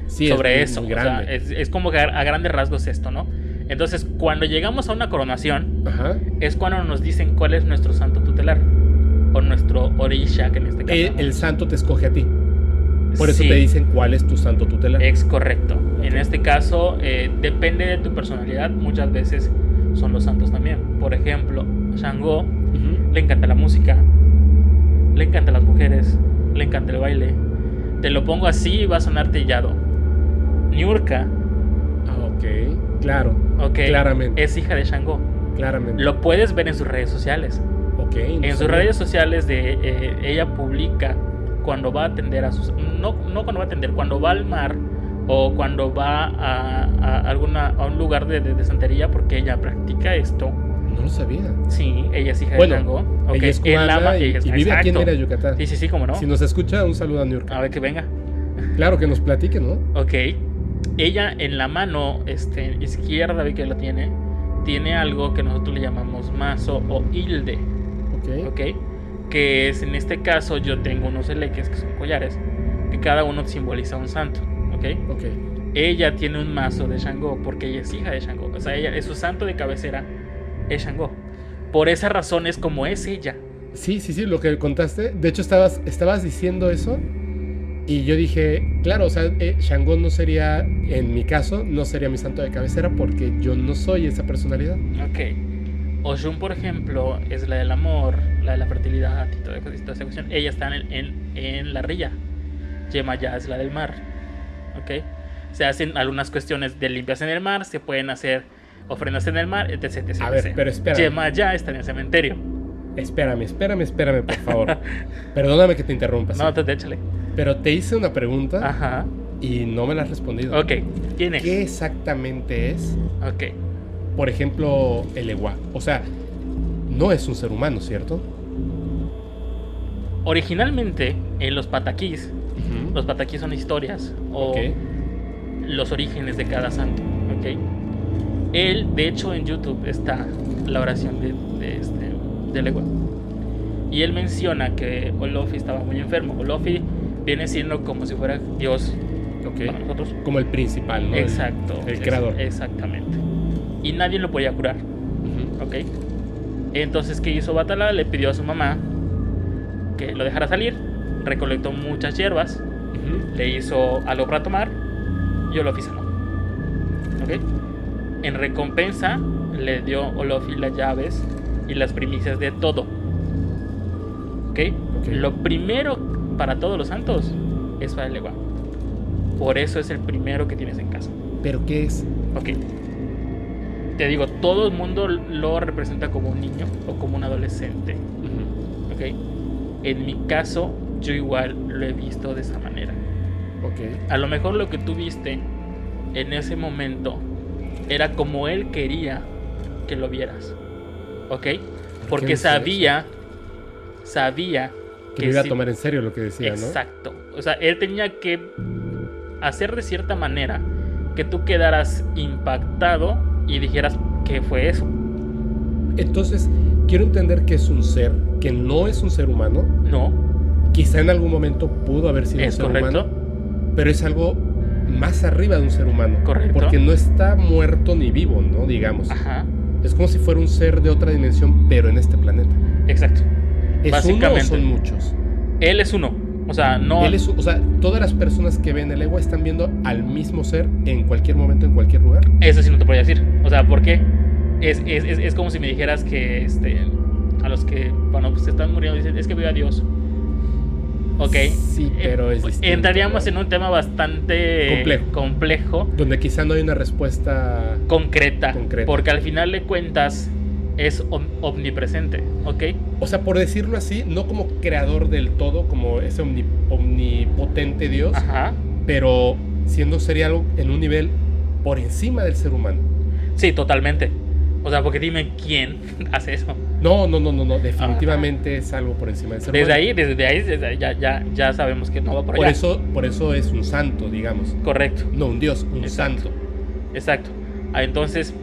A: Sí, es
B: sobre
A: muy-
B: eso.
A: muy
B: o sea,
A: grande.
B: es, es como que a, a grandes rasgos esto, ¿no? Entonces, cuando llegamos a una coronación,
A: Ajá.
B: es cuando nos dicen cuál es nuestro santo tutelar. O nuestro Orisha, que en este caso.
A: Eh, El, santo te escoge a ti. Por eso
B: Sí,
A: te dicen cuál es tu santo tutelar.
B: Es correcto. En este caso, eh, depende de tu personalidad. Muchas veces son los santos también. Por ejemplo, Shango le encanta la música, le encantan las mujeres, le encanta el baile. Te lo pongo así y va a sonar trillado. Niurka,
A: Ah, ok. Claro.
B: ok,
A: Claramente.
B: es hija de Shango.
A: Claramente.
B: Lo puedes ver en sus redes sociales.
A: Ok.
B: En sus redes sociales de eh, ella publica cuando va a atender a sus no no cuando va a atender cuando va al mar o cuando va a, a alguna a un lugar de, de- de santería porque ella practica esto.
A: No lo sabía.
B: Sí, ella es hija
A: Bueno,
B: de Shango. Ok,
A: Ella es cubana
B: ama-
A: y,
B: ella es-
A: y vive aquí en
B: exacto.
A: Mérida, Yucatán.
B: Sí, sí, sí, como no.
A: Si nos escucha, un saludo a New York.
B: A ver que venga.
A: Claro que nos platique, ¿no?
B: Ok. Ella en la mano este, izquierda, ve que la tiene, tiene algo que nosotros le llamamos mazo o hilde.
A: Ok.
B: ¿ok? Que es en este caso yo tengo unos eleques que son collares, que cada uno simboliza un santo, ¿ok?
A: Ok.
B: Ella tiene un mazo de Shango porque ella es hija de Shango, o sea, ella es su santo de cabecera es Shango. Por esa razón es como es ella.
A: Sí, sí, sí, lo que contaste. De hecho, estabas, estabas diciendo eso. Y yo dije, claro, o sea, eh, Shango no sería, en mi caso, no sería mi santo de cabecera porque yo no soy esa personalidad.
B: Ok. Oshun, por ejemplo, es la del amor, la de la fertilidad y toda, toda esa cuestión. Ella está en, en, en la rilla. Yemaya es la del mar. ¿Ok? Se hacen algunas cuestiones de limpias en el mar, se pueden hacer ofrendas en el mar, etc. etc,
A: A ver, pero espera.
B: Yemaya está en el cementerio.
A: Espérame, espérame, espérame, por favor. Perdóname que te interrumpa.
B: No, te échale.
A: Pero te hice una pregunta
B: Ajá.
A: y no me la has respondido.
B: Ok. ¿Quién es?
A: ¿Qué exactamente es,
B: Ok.
A: Por ejemplo, el Ewa? O sea, no es un ser humano, ¿cierto?
B: Originalmente, en los pataquís, los pataquís son historias o los orígenes de cada santo. ¿ok? Él, de hecho, en YouTube está la oración de, de este, de Legua. Y él menciona que Olofi estaba muy enfermo. Olofi viene siendo como si fuera Dios
A: Ok.
B: para nosotros.
A: Como el principal, ¿no?
B: Exacto.
A: El, creador.
B: Exactamente. Y nadie lo podía curar.
A: Ujú.
B: ¿ok? Entonces, ¿qué hizo Batala? Le pidió a su mamá que lo dejara salir. Recolectó muchas hierbas. Le hizo algo para tomar. Y Olofi sanó. ¿Ok? En recompensa, le dio Olofi las llaves y las primicias de todo. ¿Ok?
A: Ok.
B: Lo primero para todos los santos es para el Legua. Por eso es el primero que tienes en casa.
A: ¿Pero qué es?
B: Ok. Te digo, todo el mundo lo representa como un niño o como un adolescente.
A: Ujú.
B: Ok. En mi caso, yo igual lo he visto de esa manera.
A: Ok.
B: A lo mejor lo que tú viste en ese momento era como él quería que lo vieras. ¿Ok? Porque sabía, sabía
A: Que iba a tomar en serio lo que decía, ¿no?
B: Exacto. O sea, él tenía que hacer de cierta manera que tú quedaras impactado y dijeras, qué fue eso.
A: Entonces, quiero entender que es un ser, que no es un ser humano.
B: No.
A: Quizá en algún momento pudo haber sido
B: Es
A: un ser
B: correcto.
A: humano, pero es algo más arriba de un ser humano.
B: Correcto.
A: Porque no está muerto ni vivo, ¿no? Digamos.
B: Ajá.
A: Es como si fuera un ser de otra dimensión, pero en este planeta.
B: Exacto.
A: ¿Es
B: Básicamente.
A: uno o son muchos?
B: Él es uno. O sea, no.
A: Él es, o sea, todas las personas que ven el ego están viendo al mismo ser en cualquier momento, en cualquier lugar.
B: Eso sí no te podría decir. O sea, ¿por qué? Es, es, es, es como si me dijeras que este, a los que, bueno, pues están muriendo, dicen, es que veo a Dios. Ok.
A: Sí, pero es
B: Eh,
A: distinto,
B: Entraríamos
A: ¿no?
B: en un tema bastante
A: Complejo.
B: complejo,
A: Donde quizá no hay una respuesta.
B: concreta,
A: Concreta.
B: Porque al final de cuentas es om- omnipresente. Ok.
A: O sea, por decirlo así, no como creador del todo, como ese omni- omnipotente Dios,
B: Ajá.
A: pero siendo sería algo en un nivel por encima del ser humano.
B: Sí, totalmente. O sea, porque dime quién hace eso.
A: No, no, no, no, no. Definitivamente es algo por encima del ser
B: Desde
A: humano.
B: ahí, desde ahí, desde ahí ya, ya, ya sabemos que no va por
A: Por
B: allá.
A: eso, por eso es un santo, digamos.
B: Correcto.
A: No un Dios, un
B: Exacto.
A: santo.
B: Exacto. Ah, Entonces,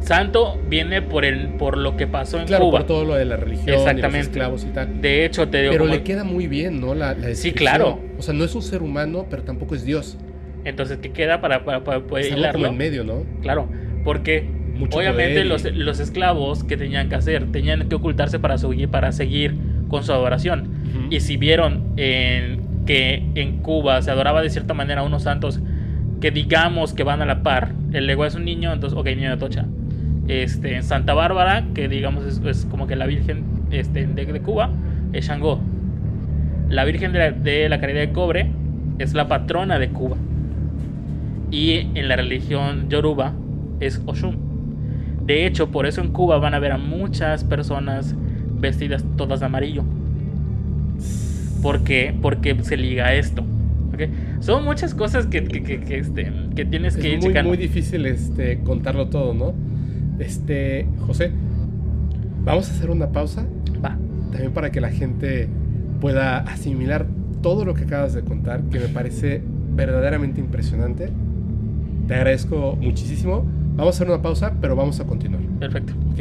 B: santo viene por el por lo que pasó en
A: Claro,
B: Cuba.
A: por todo lo de la religión, y los
B: Exactamente.
A: esclavos y tal.
B: De hecho, te digo
A: Pero
B: como-
A: le queda muy bien, ¿no? La, la
B: Sí, claro.
A: O sea, no es un ser humano, pero tampoco es Dios.
B: Entonces, ¿qué queda para, para, para poder
A: Es algo como
B: hilarlo?
A: en medio, ¿no?
B: Claro, porque
A: Mucho
B: obviamente los, los esclavos que tenían que hacer, tenían que ocultarse para seguir, para seguir con su adoración. Y si vieron en- que en Cuba se adoraba de cierta manera a unos santos que digamos que van a la par, el ego es un niño, entonces, ok, niño de tocha. Este, en Santa Bárbara, que digamos es, como que la Virgen este, de, de Cuba, es Shango. La Virgen de la, de la Caridad de Cobre es la patrona de Cuba. Y en la religión yoruba es Oshun. De hecho, por eso en Cuba van a ver a muchas personas vestidas todas de amarillo. ¿Por qué? Porque se liga a esto. ¿ok? Son muchas cosas que, que, que- que, este, que tienes que ir
A: es muy,
B: checando.
A: muy difícil este, contarlo todo, ¿no? Este, José, vamos a hacer una pausa
B: Va.
A: también para que la gente pueda asimilar todo lo que acabas de contar, que me parece verdaderamente impresionante. Te agradezco muchísimo. Vamos a hacer una pausa, pero vamos a continuar,
B: Perfecto.
A: ¿ok?